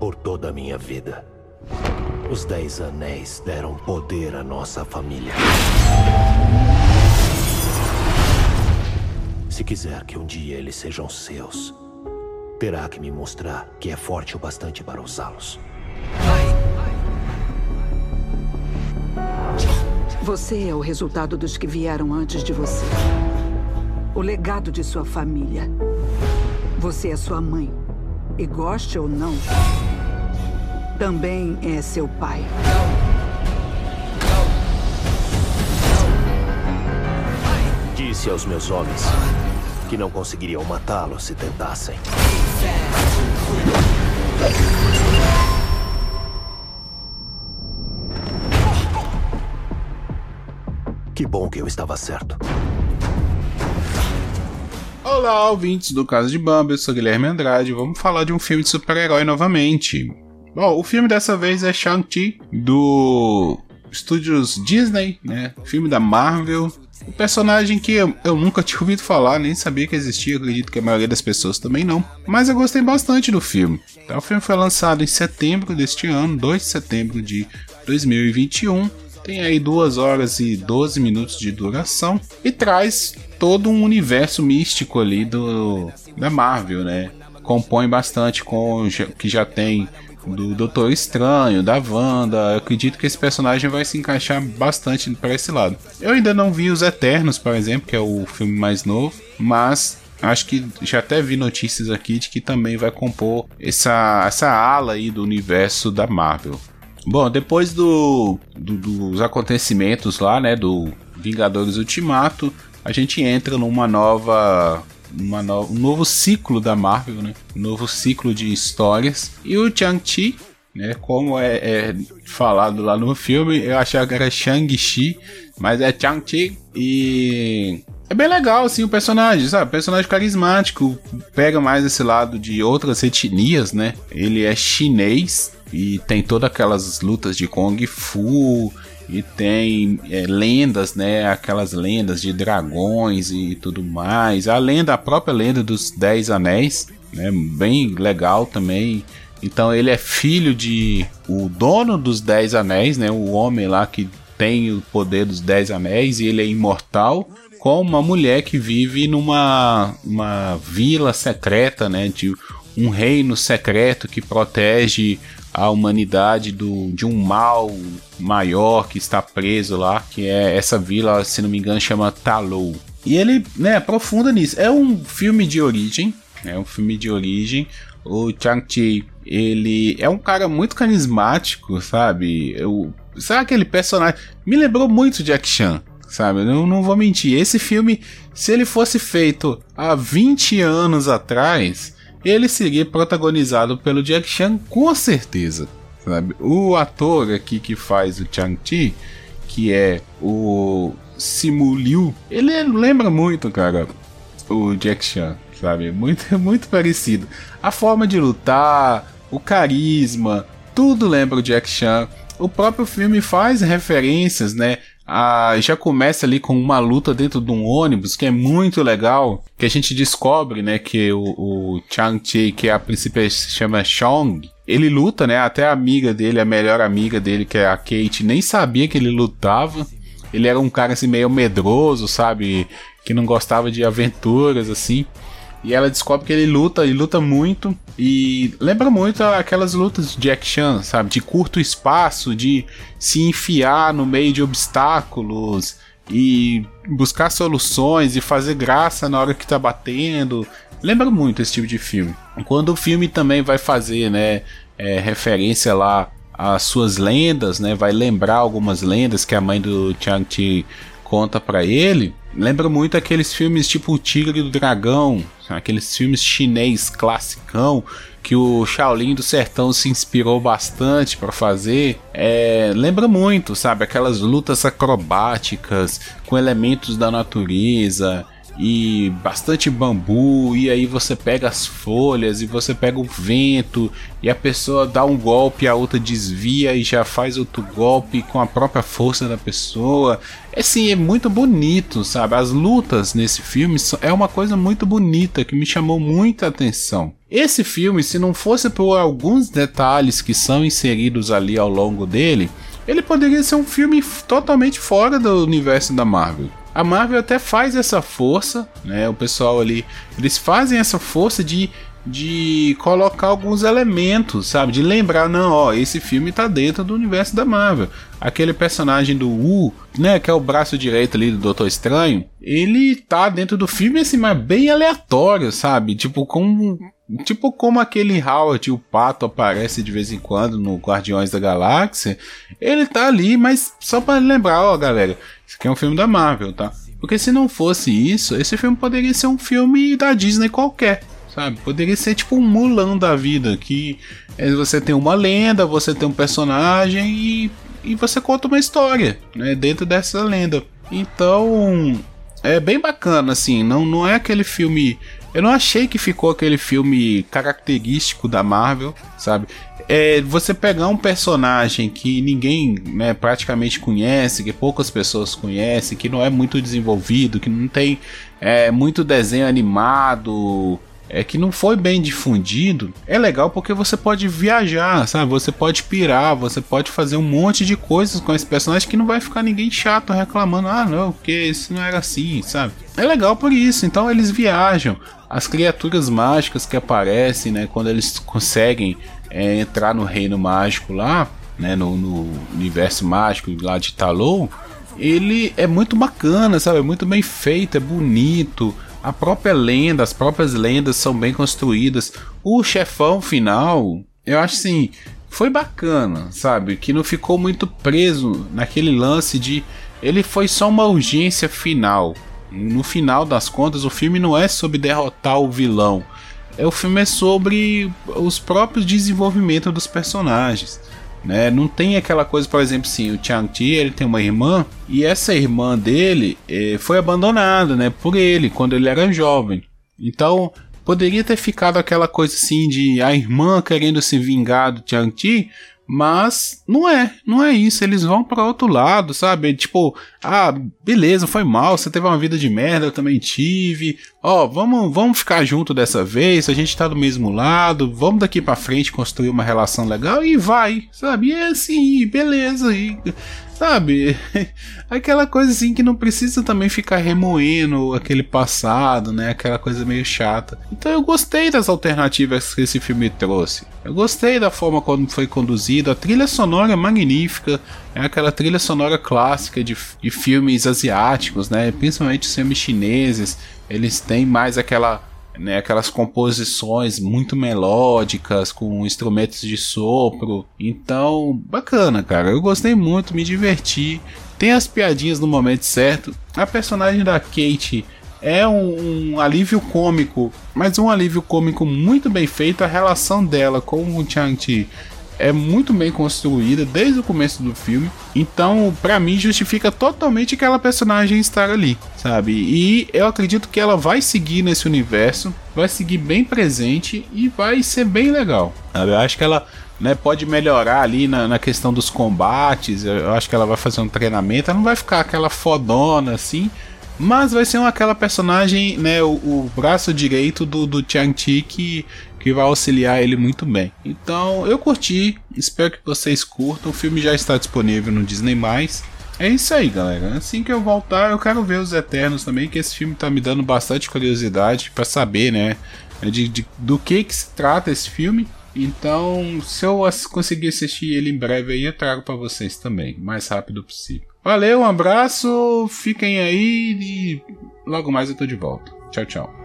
por toda a minha vida. Os Dez Anéis deram poder à nossa família. Se quiser que um dia eles sejam seus, terá que me mostrar que é forte o bastante para usá-los. Você é o resultado dos que vieram antes de você. O legado de sua família. Você é sua mãe. E goste ou não, também é seu pai. Disse aos meus homens que não conseguiriam matá-lo se tentassem. Que bom que eu estava certo. Olá, ouvintes do Caso de Bamba, eu sou Guilherme Andrade. Vamos falar de um filme de super-herói novamente. Bom, o filme dessa vez é Shang-Chi, do Estúdios Disney, né? Filme da Marvel. Um personagem que eu, eu, nunca tinha ouvido falar, nem sabia que existia, acredito que a maioria das pessoas também não. Mas eu gostei bastante do filme. Então, o filme foi lançado em setembro deste ano, 2 de setembro de 2021. Tem aí 2 horas e 12 minutos de duração e traz todo um universo místico ali do da Marvel, né? Compõe bastante com que já tem do Doutor Estranho, da Wanda. Eu acredito que esse personagem vai se encaixar bastante para esse lado. Eu ainda não vi os Eternos, por exemplo, que é o filme mais novo, mas acho que já até vi notícias aqui de que também vai compor essa, essa ala aí do universo da Marvel. Bom, depois do, do, dos acontecimentos lá, né, do Vingadores Ultimato, a gente entra numa nova uma no, um novo ciclo da Marvel, né? Um novo ciclo de histórias. E o Chang-Chi, né? Como é, é, falado lá no filme, eu achava que era Shang-Chi, mas é Chang-Chi e é bem legal, assim, o personagem, sabe? Personagem carismático, pega mais esse lado de outras etnias, né? Ele é chinês e tem todas aquelas lutas de Kung Fu e tem é, lendas, né? Aquelas lendas de dragões e tudo mais. A lenda, a própria lenda dos Dez Anéis, né? Bem legal também. Então ele é filho de o dono dos Dez Anéis, né? O homem lá que tem o poder dos Dez Anéis e ele é imortal. Com uma mulher que vive numa uma vila secreta, né? De um reino secreto que protege a humanidade do, de um mal maior que está preso lá, que é essa vila, se não me engano, chama Talou. E ele, né, aprofunda nisso. É um filme de origem, é um filme de origem. O Chang-Chi, ele é um cara muito carismático, sabe? Eu, sabe aquele personagem? Me lembrou muito Jack Chan, sabe? Eu não vou mentir. Esse filme, se ele fosse feito há 20 anos atrás, ele seria protagonizado pelo Jack Chan com certeza. Sabe? O ator aqui que faz o Chang-Chi, que é o Simu Liu, ele lembra muito, cara, o Jack Chan, sabe? Muito, muito parecido. A forma de lutar, o carisma, tudo lembra o Jack Chan. O próprio filme faz referências, né, ah, já começa ali com uma luta dentro de um ônibus que é muito legal, que a gente descobre, né, que o, o Chang-Chi, que a princípio se chama Chong, ele luta, né, até a amiga dele, a melhor amiga dele, que é a Kate, nem sabia que ele lutava. Ele era um cara assim meio medroso, sabe, que não gostava de aventuras assim. E ela descobre que ele luta e luta muito. E lembra muito aquelas lutas de Chan, sabe? De curto espaço, de se enfiar no meio de obstáculos e buscar soluções e fazer graça na hora que tá batendo. Lembra muito esse tipo de filme. Quando o filme também vai fazer, né? É, referência lá às suas lendas, né? Vai lembrar algumas lendas que a mãe do Chang-Chi conta para ele. Lembra muito aqueles filmes tipo O Tigre do Dragão, aqueles filmes chinês classicão que o Shaolin do Sertão se inspirou bastante para fazer. É, lembra muito, sabe? Aquelas lutas acrobáticas com elementos da natureza. E bastante bambu, e aí você pega as folhas e você pega o vento, e a pessoa dá um golpe, a outra desvia e já faz outro golpe com a própria força da pessoa. É assim, é muito bonito, sabe? As lutas nesse filme é uma coisa muito bonita que me chamou muita atenção. Esse filme, se não fosse por alguns detalhes que são inseridos ali ao longo dele, ele poderia ser um filme totalmente fora do universo da Marvel. A Marvel até faz essa força, né? O pessoal ali, eles fazem essa força de de colocar alguns elementos, sabe? De lembrar, não, ó, esse filme tá dentro do universo da Marvel. Aquele personagem do Wu, né, que é o braço direito ali do Doutor Estranho, ele tá dentro do filme assim, mas bem aleatório, sabe? Tipo, como Tipo como aquele Howard, o pato, aparece de vez em quando no Guardiões da Galáxia. Ele tá ali, mas só para lembrar, ó, galera, isso aqui é um filme da Marvel, tá? Porque se não fosse isso, esse filme poderia ser um filme da Disney qualquer sabe? Poderia ser tipo um Mulan da vida, que é, você tem uma lenda, você tem um personagem e, e você conta uma história, né? Dentro dessa lenda. Então, é bem bacana, assim, não, não é aquele filme... Eu não achei que ficou aquele filme característico da Marvel, sabe? É, você pegar um personagem que ninguém né, praticamente conhece, que poucas pessoas conhecem, que não é muito desenvolvido, que não tem é, muito desenho animado, é que não foi bem difundido, é legal porque você pode viajar, sabe? Você pode pirar, você pode fazer um monte de coisas com esse personagem que não vai ficar ninguém chato reclamando, ah, não, porque isso não era assim, sabe? É legal por isso, então eles viajam. As criaturas mágicas que aparecem, né, quando eles conseguem é, entrar no reino mágico lá, né, no, no universo mágico lá de Talou, ele é muito bacana, sabe? É muito bem feito, é bonito a própria lenda, as próprias lendas são bem construídas. O chefão final, eu acho assim, foi bacana, sabe? Que não ficou muito preso naquele lance de ele foi só uma urgência final. No final das contas, o filme não é sobre derrotar o vilão. É, o filme é sobre os próprios desenvolvimentos dos personagens. Né? Não tem aquela coisa, por exemplo, sim, o Chang-Chi ele tem uma irmã e essa irmã dele eh, foi abandonada, né, por ele quando ele era jovem. Então poderia ter ficado aquela coisa assim de a irmã querendo se vingar do Chang-Chi, mas não é, não é isso. Eles vão para outro lado, sabe? Tipo, ah, beleza, foi mal, você teve uma vida de merda, eu também tive. Ó, oh, vamos, vamos ficar junto dessa vez, a gente tá do mesmo lado, vamos daqui para frente construir uma relação legal e vai, sabe? E é assim, beleza. E Sabe? Aquela coisa assim que não precisa também ficar remoendo aquele passado, né? Aquela coisa meio chata. Então eu gostei das alternativas que esse filme trouxe. Eu gostei da forma como foi conduzido. A trilha sonora é magnífica. É aquela trilha sonora clássica de, de filmes asiáticos, né? Principalmente os filmes chineses. Eles têm mais aquela né, aquelas composições muito melódicas com instrumentos de sopro. Então, bacana, cara. Eu gostei muito, me diverti. Tem as piadinhas no momento certo. A personagem da Kate é um, um, alívio cômico, mas um alívio cômico muito bem feito. A relação dela com o Chang-Chi é muito bem construída desde o começo do filme. Então, para mim, justifica totalmente aquela personagem estar ali, sabe? E eu acredito que ela vai seguir nesse universo, vai seguir bem presente e vai ser bem legal. Sabe? Eu acho que ela né, pode melhorar ali na, na, questão dos combates. Eu acho que ela vai fazer um treinamento. Ela não vai ficar aquela fodona assim. Mas vai ser aquela personagem, né, o, o braço direito do, do Chang-Chi que que vai auxiliar ele muito bem. Então eu curti, espero que vocês curtam. O filme já está disponível no Disney. É isso aí, galera. Assim que eu voltar, eu quero ver os Eternos também, que esse filme tá me dando bastante curiosidade para saber, né, de, de, do que que se trata esse filme. Então, se eu conseguir assistir ele em breve aí, eu trago para vocês também, o mais rápido possível. Valeu, um abraço, fiquem aí e logo mais eu tô de volta. Tchau, tchau.